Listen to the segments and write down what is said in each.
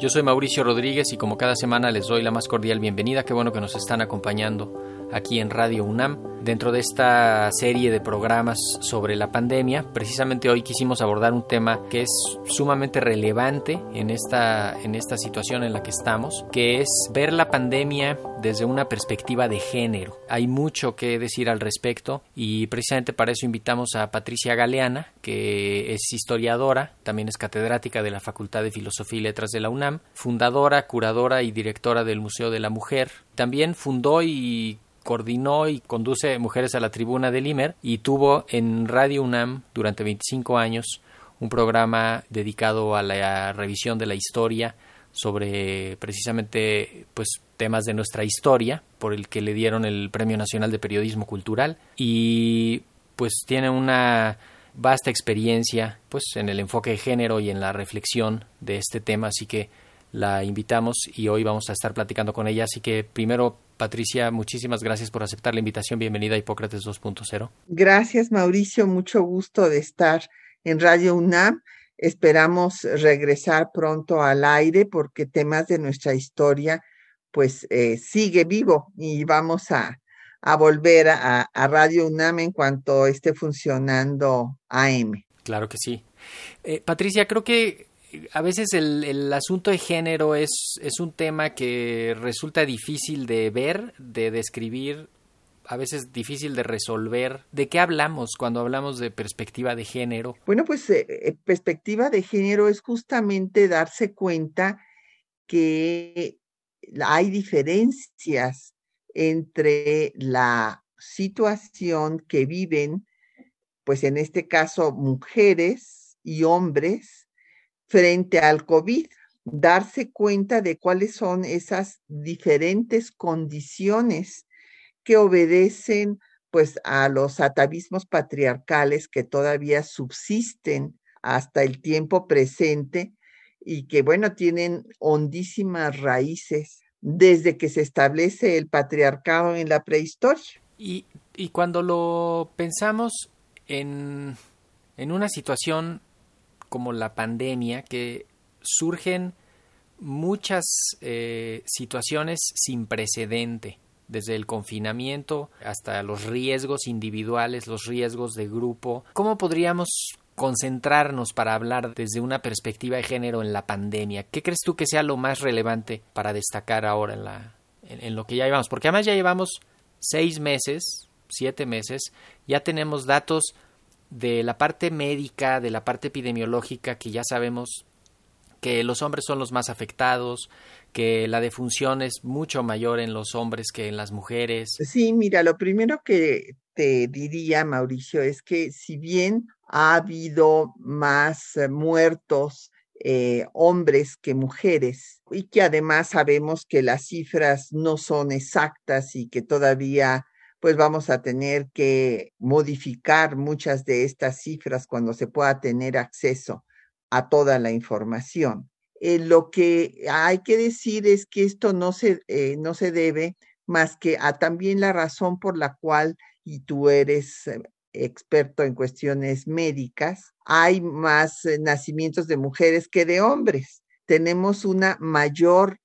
Yo soy Mauricio Rodríguez y como cada semana les doy la más cordial bienvenida. Qué bueno que nos están acompañando aquí en Radio UNAM dentro de esta serie de programas sobre la pandemia. Precisamente hoy quisimos abordar un tema que es sumamente relevante en esta, en esta situación en la que estamos, que es ver la pandemia desde una perspectiva de género. Hay mucho que decir al respecto y precisamente para eso invitamos a Patricia Galeana, que es historiadora, también es catedrática de la Facultad de Filosofía y Letras de la UNAM, fundadora, curadora y directora del Museo de la Mujer. También fundó y coordinó y conduce Mujeres a la Tribuna del Imer y tuvo en Radio UNAM durante 25 años un programa dedicado a la revisión de la historia sobre precisamente pues temas de nuestra historia por el que le dieron el Premio Nacional de Periodismo Cultural y pues tiene una vasta experiencia pues en el enfoque de género y en la reflexión de este tema así que la invitamos y hoy vamos a estar platicando con ella así que primero Patricia, muchísimas gracias por aceptar la invitación. Bienvenida a Hipócrates 2.0. Gracias, Mauricio. Mucho gusto de estar en Radio UNAM. Esperamos regresar pronto al aire porque temas de nuestra historia pues eh, sigue vivo y vamos a, a volver a, a, Radio UNAM en cuanto esté funcionando AM. Claro que sí. Eh, Patricia, creo que a veces el, el, asunto de género es, es un tema que resulta difícil de ver, de describir, a veces difícil de resolver. ¿De qué hablamos cuando hablamos de perspectiva de género? Bueno, pues eh, perspectiva de género es justamente darse cuenta que hay diferencias entre la situación que viven, pues en este caso, mujeres y hombres frente al COVID, darse cuenta de cuáles son esas diferentes condiciones que obedecen pues a los atavismos patriarcales que todavía subsisten hasta el tiempo presente y que bueno, tienen hondísimas raíces desde que se establece el patriarcado en la prehistoria. Y, y cuando lo pensamos en, en una situación como la pandemia, que surgen muchas eh, situaciones sin precedente, desde el confinamiento hasta los riesgos individuales, los riesgos de grupo. ¿Cómo podríamos concentrarnos para hablar desde una perspectiva de género en la pandemia? ¿Qué crees tú que sea lo más relevante para destacar ahora en, la, en, lo que ya llevamos? Porque además ya llevamos seis meses, siete meses, ya tenemos datos de la parte médica, de la parte epidemiológica, que ya sabemos que los hombres son los más afectados, que la defunción es mucho mayor en los hombres que en las mujeres. Sí, mira, lo primero que te diría, Mauricio, es que si bien ha habido más eh, muertos eh, hombres que mujeres y que además sabemos que las cifras no son exactas y que todavía pues vamos a tener que modificar muchas de estas cifras cuando se pueda tener acceso a toda la información. Eh, lo que hay que decir es que esto no se, eh, no se debe más que a también la razón por la cual, y tú eres eh, experto en cuestiones médicas, hay más eh, nacimientos de mujeres que de hombres. Tenemos una mayor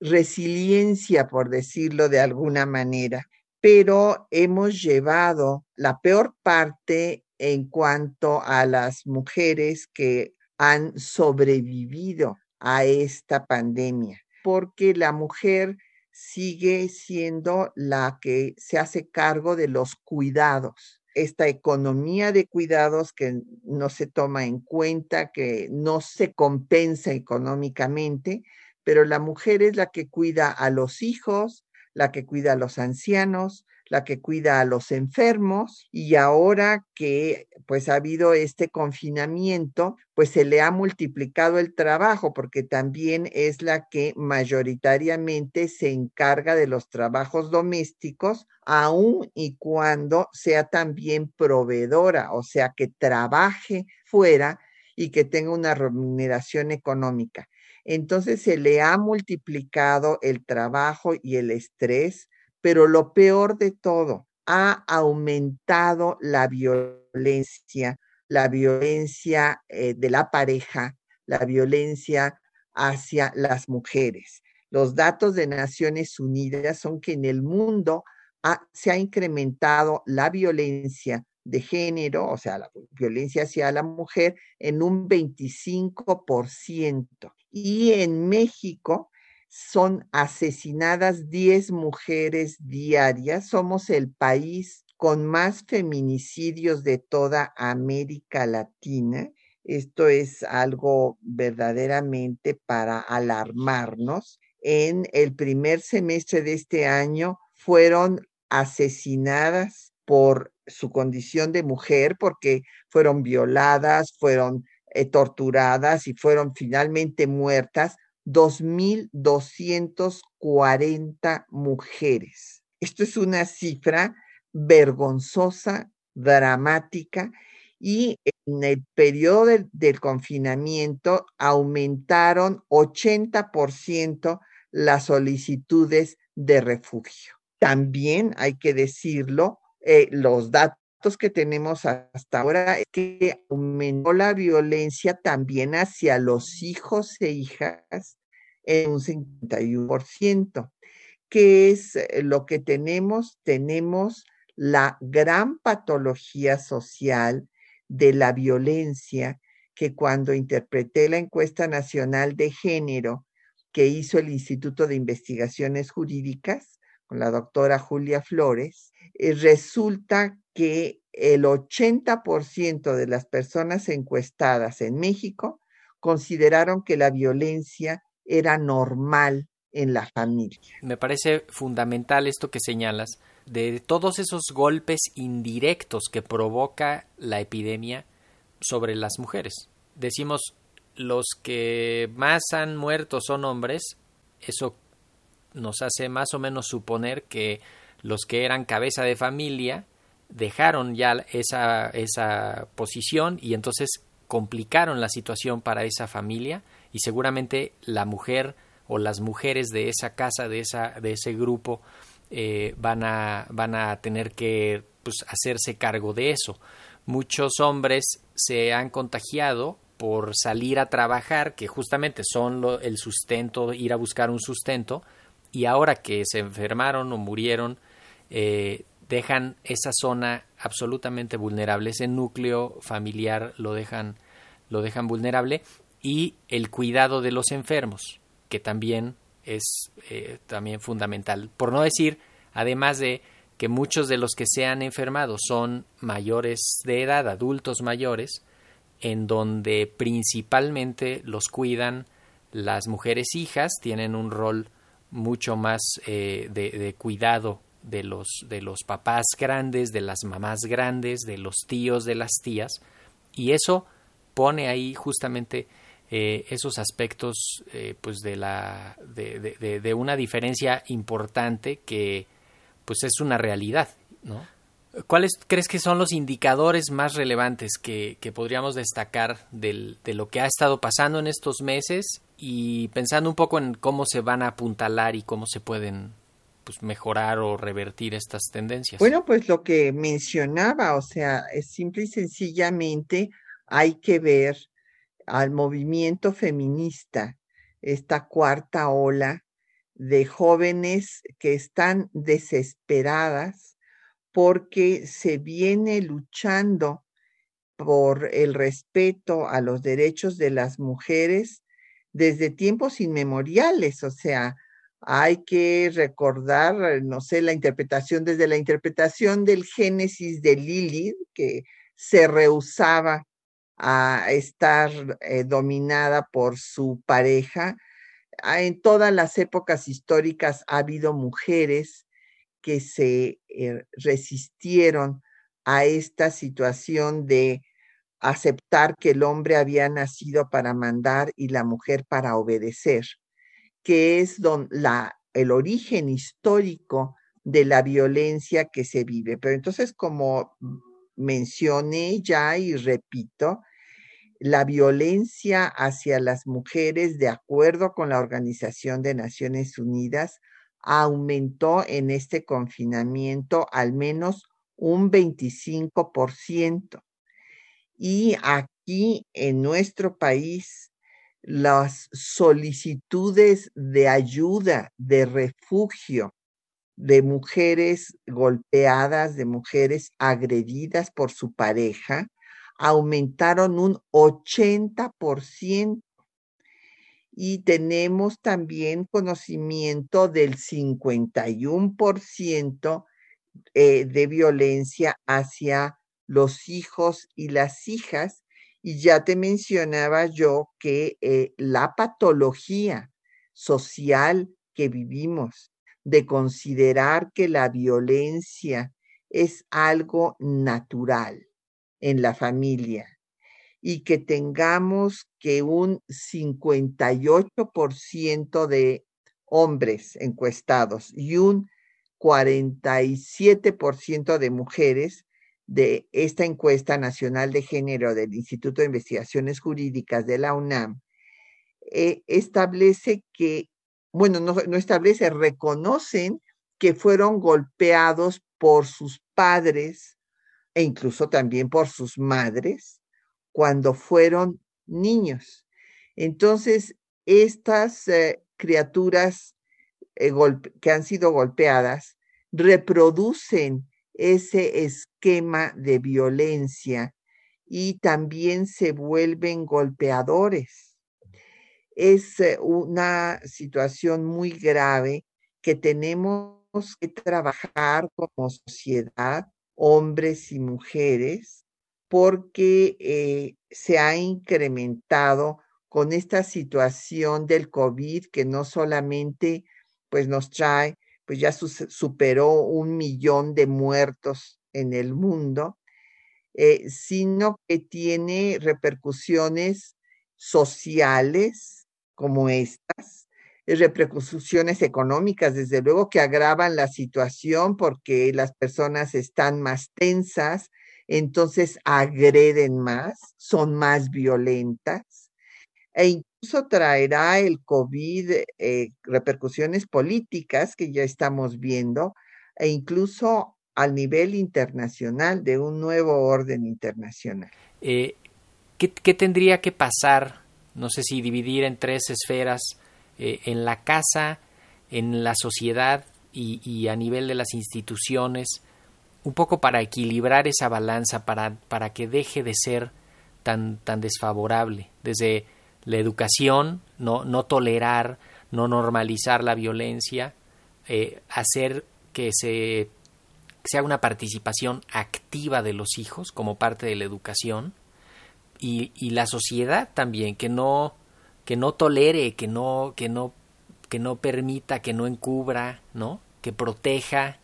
resiliencia, por decirlo de alguna manera pero hemos llevado la peor parte en cuanto a las mujeres que han sobrevivido a esta pandemia, porque la mujer sigue siendo la que se hace cargo de los cuidados. Esta economía de cuidados que no se toma en cuenta, que no se compensa económicamente, pero la mujer es la que cuida a los hijos, la que cuida a los ancianos, la que cuida a los enfermos y ahora que pues ha habido este confinamiento, pues se le ha multiplicado el trabajo porque también es la que mayoritariamente se encarga de los trabajos domésticos, aun y cuando sea también proveedora, o sea, que trabaje fuera y que tenga una remuneración económica. Entonces se le ha multiplicado el trabajo y el estrés, pero lo peor de todo, ha aumentado la violencia, la violencia eh, de la pareja, la violencia hacia las mujeres. Los datos de Naciones Unidas son que en el mundo se ha incrementado la violencia de género, o sea, la violencia hacia la mujer, en un 25%. Y en México son asesinadas 10 mujeres diarias. Somos el país con más feminicidios de toda América Latina. Esto es algo verdaderamente para alarmarnos. En el primer semestre de este año fueron asesinadas por su condición de mujer, porque fueron violadas, fueron eh, torturadas y fueron finalmente muertas 2.240 mujeres. Esto es una cifra vergonzosa, dramática, y en el periodo del, confinamiento aumentaron 80% las solicitudes de refugio. También hay que decirlo, eh, los datos que tenemos hasta ahora es que aumentó la violencia también hacia los hijos e hijas en un 51%. ¿Qué es eh, lo que tenemos? Tenemos la gran patología social de la violencia que cuando interpreté la encuesta nacional de género que hizo el Instituto de Investigaciones Jurídicas con la doctora Julia Flores, eh, resulta que el 80% de las personas encuestadas en México consideraron que la violencia era normal en la familia. Me parece fundamental esto que señalas, de todos esos golpes indirectos que provoca la epidemia sobre las mujeres. Decimos, los que más han muerto son hombres, eso nos hace más o menos suponer que los que eran cabeza de familia dejaron ya esa, esa posición y entonces complicaron la situación para esa familia y seguramente la mujer o las mujeres de esa casa, de, esa, de ese grupo, eh, van, a, van a tener que pues, hacerse cargo de eso. Muchos hombres se han contagiado por salir a trabajar, que justamente son el sustento, ir a buscar un sustento, y ahora que se enfermaron o murieron, eh, dejan esa zona absolutamente vulnerable, ese núcleo familiar lo dejan, lo dejan vulnerable y el cuidado de los enfermos, que también es eh, también fundamental. Por no decir, además de que muchos de los que se han enfermado son mayores de edad, adultos mayores, en donde principalmente los cuidan las mujeres hijas, tienen un rol mucho más eh, de cuidado de los, de los papás grandes, de las mamás grandes, de los tíos, de las tías, y eso pone ahí justamente eh, esos aspectos eh, pues de la de, de, de, una diferencia importante que pues es una realidad ¿no? ¿Cuáles crees que son los indicadores más relevantes que, que podríamos destacar del, de lo que ha estado pasando en estos meses y pensando un poco en cómo se van a apuntalar y cómo se pueden pues, mejorar o revertir estas tendencias? Bueno, pues lo que mencionaba, o sea, es simple y sencillamente hay que ver al movimiento feminista, esta cuarta ola de jóvenes que están desesperadas porque se viene luchando por el respeto a los derechos de las mujeres desde tiempos inmemoriales, o sea, hay que recordar, no sé, la interpretación, desde la interpretación del Génesis de Lilith, que se rehusaba a estar eh, dominada por su pareja. Ah, en todas las épocas históricas ha habido mujeres que se eh, resistieron a esta situación de aceptar que el hombre había nacido para mandar y la mujer para obedecer que es don, la, el origen histórico de la violencia que se vive. Pero entonces, como mencioné ya y repito, la violencia hacia las mujeres, de acuerdo con la Organización de Naciones Unidas, aumentó en este confinamiento al menos un 25%. Y aquí en nuestro país las solicitudes de ayuda, de refugio de mujeres golpeadas, de mujeres agredidas por su pareja, aumentaron un 80%. Y tenemos también conocimiento del 51% eh, de violencia hacia los hijos y las hijas y ya te mencionaba yo que eh, la patología social que vivimos, de considerar que la violencia es algo natural en la familia y que tengamos que un 58% de hombres encuestados y un 47% de mujeres de esta encuesta nacional de género del Instituto de Investigaciones Jurídicas de la UNAM, eh, establece que, bueno, no, no establece, reconocen que fueron golpeados por sus padres e incluso también por sus madres cuando fueron niños. Entonces, estas eh, criaturas eh, que han sido golpeadas reproducen ese esquema de violencia y también se vuelven golpeadores. Es eh, una situación muy grave que tenemos que trabajar como sociedad, hombres y mujeres, porque eh, se ha incrementado con esta situación del COVID que no solamente pues nos trae pues ya superó un millón de muertos en el mundo, eh, sino que tiene repercusiones sociales como estas, repercusiones económicas, desde luego, que agravan la situación porque las personas están más tensas, entonces agreden más, son más violentas e incluso traerá el COVID eh, repercusiones políticas que ya estamos viendo e incluso al nivel internacional de un nuevo orden internacional. Eh, ¿qué, tendría que pasar? No sé si dividir en tres esferas, eh, en la casa, en la sociedad y, y, a nivel de las instituciones, un poco para equilibrar esa balanza, para, para que deje de ser tan, tan desfavorable, desde la educación, no, no tolerar, no normalizar la violencia, eh, hacer que se sea una participación activa de los hijos como parte de la educación y, y, la sociedad también que no que no tolere que no que no que no permita que no encubra no que proteja.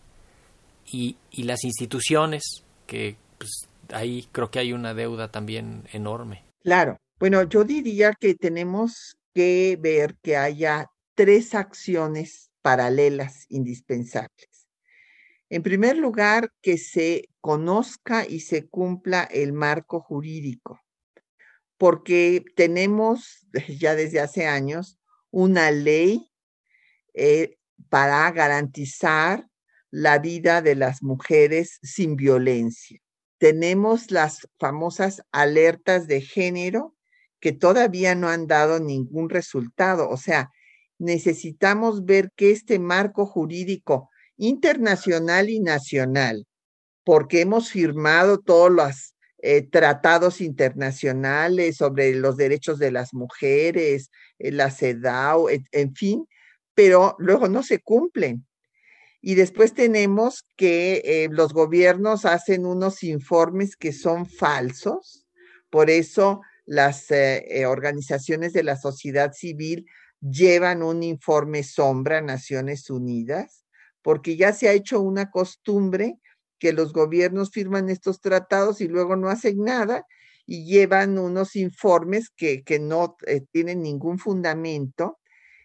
Y, y las instituciones que pues, ahí creo que hay una deuda también enorme. Claro bueno, yo diría que tenemos que ver que haya tres acciones paralelas indispensables. En primer lugar, que se conozca y se cumpla el marco jurídico, porque tenemos ya desde hace años una ley eh, para garantizar la vida de las mujeres sin violencia. Tenemos las famosas alertas de género que todavía no han dado ningún resultado. O sea, necesitamos ver que este marco jurídico internacional y nacional, porque hemos firmado todos los eh, tratados internacionales sobre los derechos de las mujeres, eh, la CEDAW, en fin, pero luego no se cumplen. Y después tenemos que eh, los gobiernos hacen unos informes que son falsos. Por eso las eh, eh, organizaciones de la sociedad civil llevan un informe sombra a Naciones Unidas, porque ya se ha hecho una costumbre que los gobiernos firman estos tratados y luego no hacen nada y llevan unos informes que, que no tienen ningún fundamento.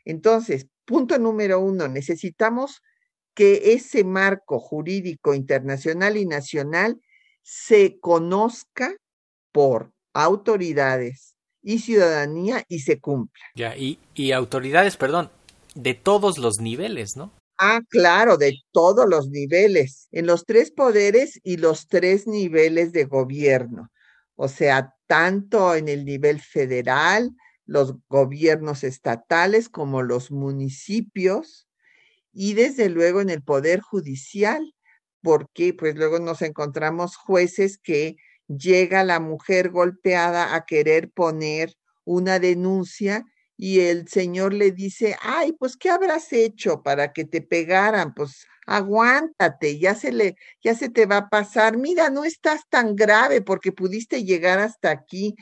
Entonces, punto número uno, necesitamos que ese marco jurídico internacional y nacional se conozca por autoridades y ciudadanía y se cumpla. Ya, y, y autoridades, perdón, de todos los niveles, ¿no? Ah, claro, de todos los niveles, en los tres poderes y los tres niveles de gobierno. O sea, tanto en el nivel federal, los gobiernos estatales como los municipios, y desde luego en el Poder Judicial, porque pues luego nos encontramos jueces que llega la mujer golpeada a querer poner una denuncia y el señor le dice, ay, pues, ¿qué habrás hecho para que te pegaran? Pues, aguántate, ya se le, ya se te va a pasar. Mira, no estás tan grave porque pudiste llegar hasta aquí.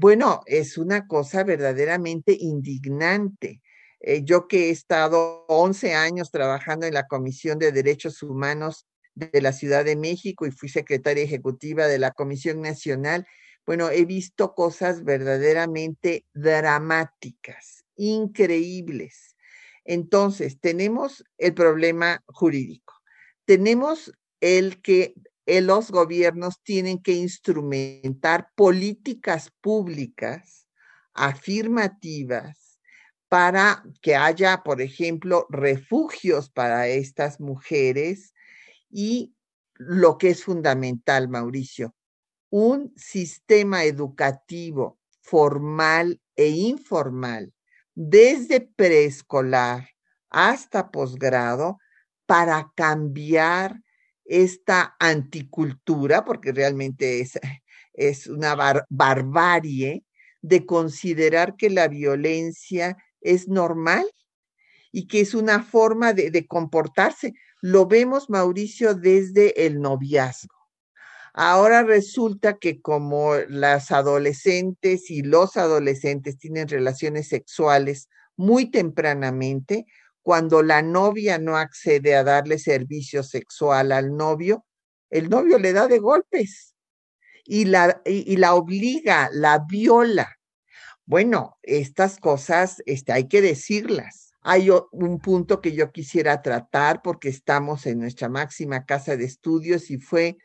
Bueno, es una cosa verdaderamente indignante. Eh, yo que he estado 11 años trabajando en la Comisión de Derechos Humanos de la Ciudad de México y fui secretaria ejecutiva de la Comisión Nacional, bueno, he visto cosas verdaderamente dramáticas, increíbles. Entonces, tenemos el problema jurídico. Tenemos el que eh, los gobiernos tienen que instrumentar políticas públicas afirmativas para que haya, por ejemplo, refugios para estas mujeres y lo que es fundamental, Mauricio, un sistema educativo formal e informal, desde preescolar hasta posgrado, para cambiar esta anticultura, porque realmente es, es una barbarie, de considerar que la violencia es normal y que es una forma de, comportarse. Lo vemos, Mauricio, desde el noviazgo. Ahora resulta que como las adolescentes y los adolescentes tienen relaciones sexuales muy tempranamente, cuando la novia no accede a darle servicio sexual al novio, el novio le da de golpes y la, y la obliga, la viola. Bueno, estas cosas este, hay que decirlas. Hay un punto que yo quisiera tratar porque estamos en nuestra máxima casa de estudios y fue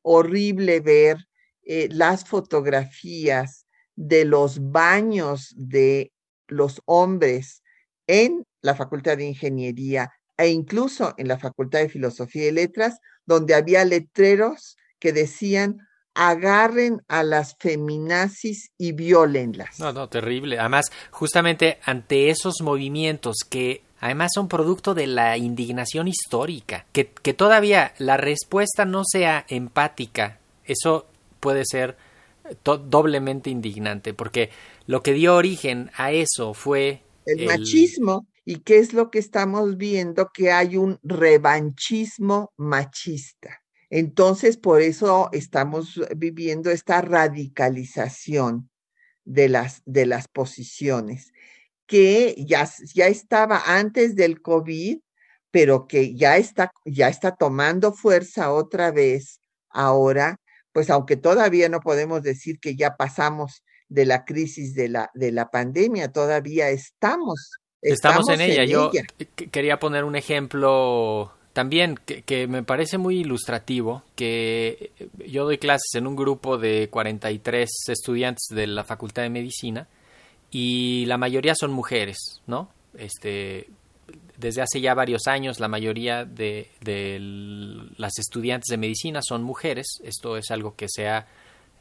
horrible ver eh, las fotografías de los baños de los hombres en la Facultad de Ingeniería e incluso en la Facultad de Filosofía y Letras, donde había letreros que decían agarren a las feminazis y violenlas. No, no, terrible. Además, justamente ante esos movimientos que además son producto de la indignación histórica, que, que todavía la respuesta no sea empática, eso puede ser doblemente indignante, porque lo que dio origen a eso fue el, machismo. ¿Y qué es lo que estamos viendo? Que hay un revanchismo machista. Entonces, por eso estamos viviendo esta radicalización de las, de las posiciones, que ya, ya estaba antes del COVID, pero que ya está, ya está tomando fuerza otra vez ahora, pues aunque todavía no podemos decir que ya pasamos de la crisis de la, de la pandemia, todavía estamos. Estamos, en, ella. Yo quería poner un ejemplo también que, me parece muy ilustrativo, que yo doy clases en un grupo de 43 estudiantes de la Facultad de Medicina y la mayoría son mujeres, ¿no? Este, desde hace ya varios años la mayoría de, las estudiantes de medicina son mujeres. Esto es algo que se ha,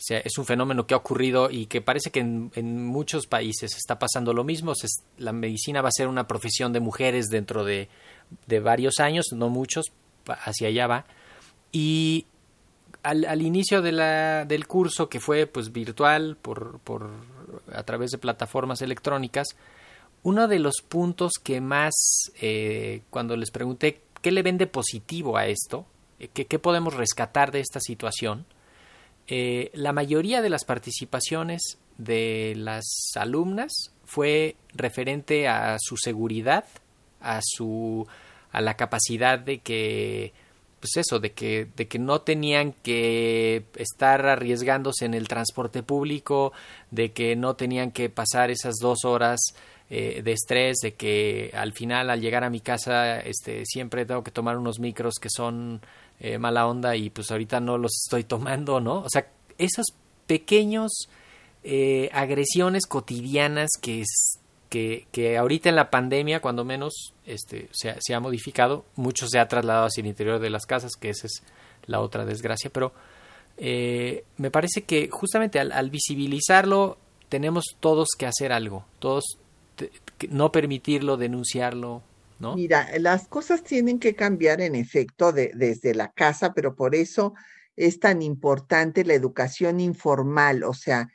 es un fenómeno que ha ocurrido y que parece que en, muchos países está pasando lo mismo. la medicina va a ser una profesión de mujeres dentro de de varios años, no muchos, hacia allá va. Y al, al inicio de la, del curso, que fue pues virtual por, por, a través de plataformas electrónicas, uno de los puntos que más, eh, cuando les pregunté qué le vende positivo a esto, eh, qué, podemos rescatar de esta situación, eh, la mayoría de las participaciones de las alumnas fue referente a su seguridad, a su a la capacidad de que pues eso, de que, de que no tenían que estar arriesgándose en el transporte público, de que no tenían que pasar esas dos horas eh, de estrés, de que al final al llegar a mi casa este, siempre tengo que tomar unos micros que son eh, mala onda y pues ahorita no los estoy tomando, ¿no? O sea, esos pequeños eh, agresiones cotidianas que que, que, ahorita en la pandemia, cuando menos, este, se, se, ha modificado, mucho se ha trasladado hacia el interior de las casas, que esa es la otra desgracia, pero eh, me parece que justamente al, visibilizarlo tenemos todos que hacer algo, todos no permitirlo, denunciarlo, ¿no? Mira, las cosas tienen que cambiar en efecto de, desde la casa, pero por eso es tan importante la educación informal, o sea,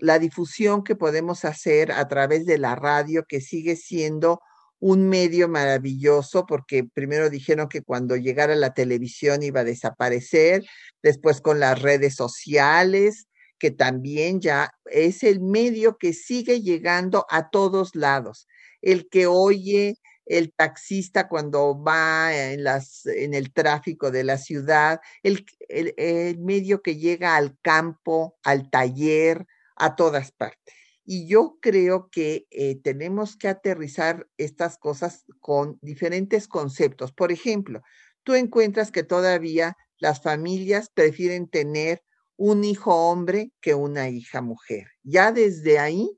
la difusión que podemos hacer a través de la radio, que sigue siendo un medio maravilloso, porque primero dijeron que cuando llegara la televisión iba a desaparecer, después con las redes sociales, que también ya es el medio que sigue llegando a todos lados. El que oye el taxista cuando va en, las, en el tráfico de la ciudad, el, el, medio que llega al campo, al taller, a todas partes. Y yo creo que eh, tenemos que aterrizar estas cosas con diferentes conceptos. Por ejemplo, tú encuentras que todavía las familias prefieren tener un hijo hombre que una hija mujer. Ya desde ahí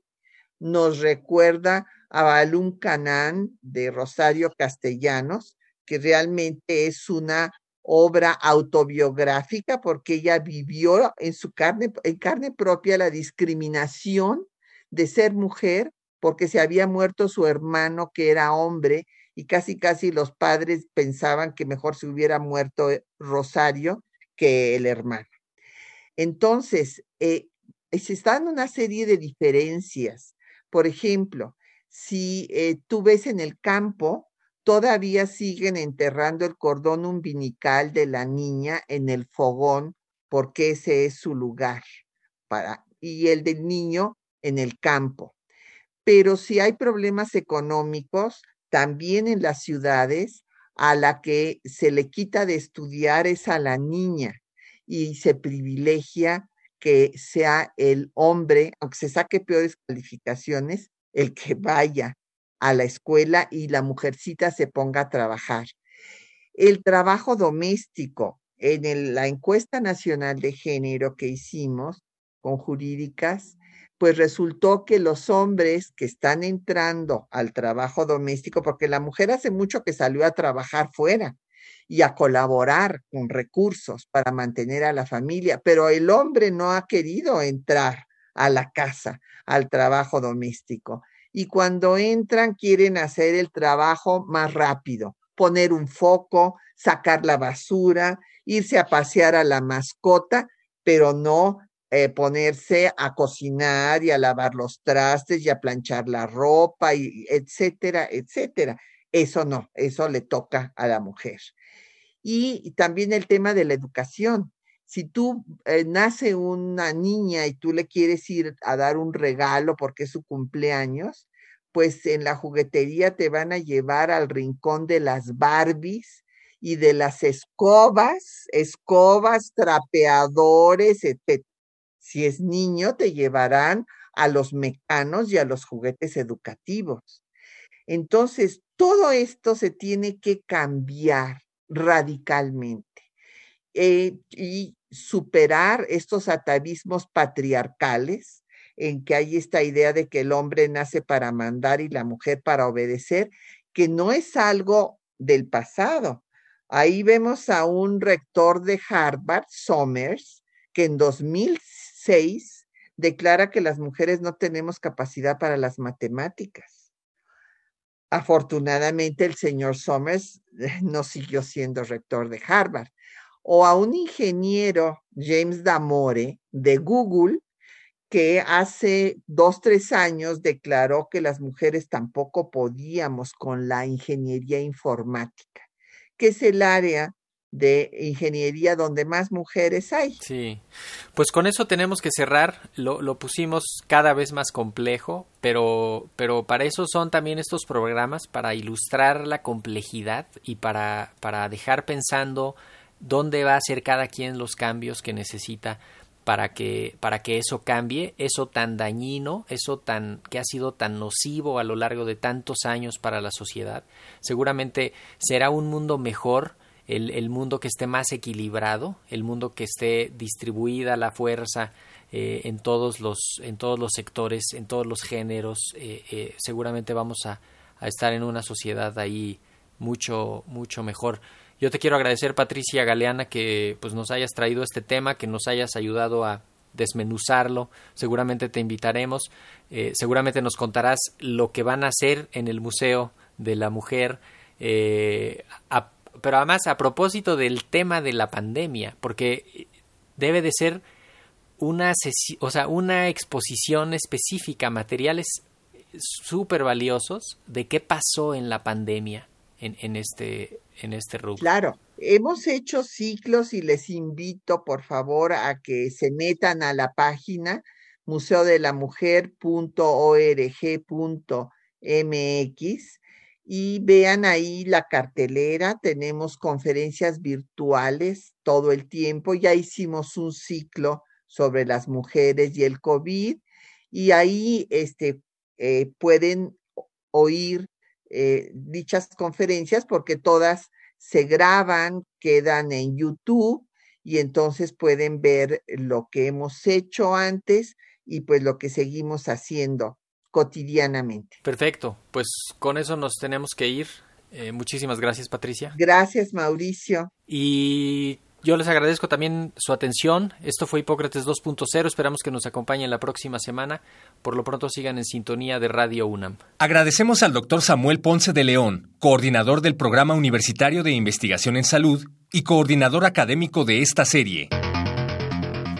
nos recuerda a Balún Canán de Rosario Castellanos, que realmente es una obra autobiográfica porque ella vivió en su carne, en carne propia la discriminación de ser mujer porque se había muerto su hermano que era hombre y casi casi los padres pensaban que mejor se hubiera muerto eh, Rosario que el hermano. Entonces, eh, se están una serie de diferencias. Por ejemplo, si eh, tú ves en el campo, todavía siguen enterrando el cordón umbilical de la niña en el fogón porque ese es su lugar para y el del niño en el campo. Pero si hay problemas económicos, también en las ciudades, a la que se le quita de estudiar es a la niña y se privilegia que sea el hombre, aunque se saque peores calificaciones, el que vaya a la escuela y la mujercita se ponga a trabajar. El trabajo doméstico, en la encuesta nacional de género que hicimos con jurídicas, pues resultó que los hombres que están entrando al trabajo doméstico, porque la mujer hace mucho que salió a trabajar fuera y a colaborar con recursos para mantener a la familia, pero el hombre no ha querido entrar a la casa, al trabajo doméstico y cuando entran quieren hacer el trabajo más rápido, poner un foco, sacar la basura, irse a pasear a la mascota, pero no eh, ponerse a cocinar y a lavar los trastes y a planchar la ropa, y etcétera, etcétera. Eso no, eso le toca a la mujer. Y, también el tema de la educación. Si tú eh, nace una niña y tú le quieres ir a dar un regalo porque es su cumpleaños, pues en la juguetería te van a llevar al rincón de las Barbies y de las escobas, escobas, trapeadores, etc. Si es niño, te llevarán a los mecanos y a los juguetes educativos. Entonces, todo esto se tiene que cambiar radicalmente eh, y superar estos atavismos patriarcales en que hay esta idea de que el hombre nace para mandar y la mujer para obedecer, que no es algo del pasado. Ahí vemos a un rector de Harvard, Somers, que en 2006 declara que las mujeres no tenemos capacidad para las matemáticas. Afortunadamente, el señor Somers no siguió siendo rector de Harvard. O a un ingeniero, James Damore, de Google, que hace dos, tres años declaró que las mujeres tampoco podíamos con la ingeniería informática, que es el área de ingeniería donde más mujeres hay. Sí, pues con eso tenemos que cerrar, lo, lo, pusimos cada vez más complejo, pero, pero para eso son también estos programas, para ilustrar la complejidad y para, para dejar pensando dónde va a hacer cada quien los cambios que necesita para que, para que eso cambie, eso tan dañino, eso tan, que ha sido tan nocivo a lo largo de tantos años para la sociedad. Seguramente será un mundo mejor, el, el mundo que esté más equilibrado, el mundo que esté distribuida la fuerza eh, en, todos los, en todos los sectores, en todos los géneros. Eh, eh, seguramente vamos a, a estar en una sociedad ahí mucho, mucho mejor. Yo te quiero agradecer, Patricia Galeana, que pues nos hayas traído este tema, que nos hayas ayudado a desmenuzarlo. Seguramente te invitaremos, eh, seguramente nos contarás lo que van a hacer en el Museo de la Mujer. Eh, pero además a propósito del tema de la pandemia, porque debe de ser una, o sea, una exposición específica, materiales súper valiosos de qué pasó en la pandemia en, en este en este rubro. Claro, hemos hecho ciclos y les invito por favor a que se metan a la página museodelamujer.org.mx y vean ahí la cartelera. Tenemos conferencias virtuales todo el tiempo. Ya hicimos un ciclo sobre las mujeres y el COVID y ahí este, eh, pueden oír eh, dichas conferencias porque todas se graban, quedan en YouTube y entonces pueden ver lo que hemos hecho antes y pues lo que seguimos haciendo cotidianamente. Perfecto, pues con eso nos tenemos que ir. Eh, muchísimas gracias, Patricia. Gracias, Mauricio. Y yo les agradezco también su atención. Esto fue Hipócrates 2.0. Esperamos que nos acompañen la próxima semana. Por lo pronto sigan en sintonía de Radio UNAM. Agradecemos al doctor Samuel Ponce de León, coordinador del Programa Universitario de Investigación en Salud y coordinador académico de esta serie.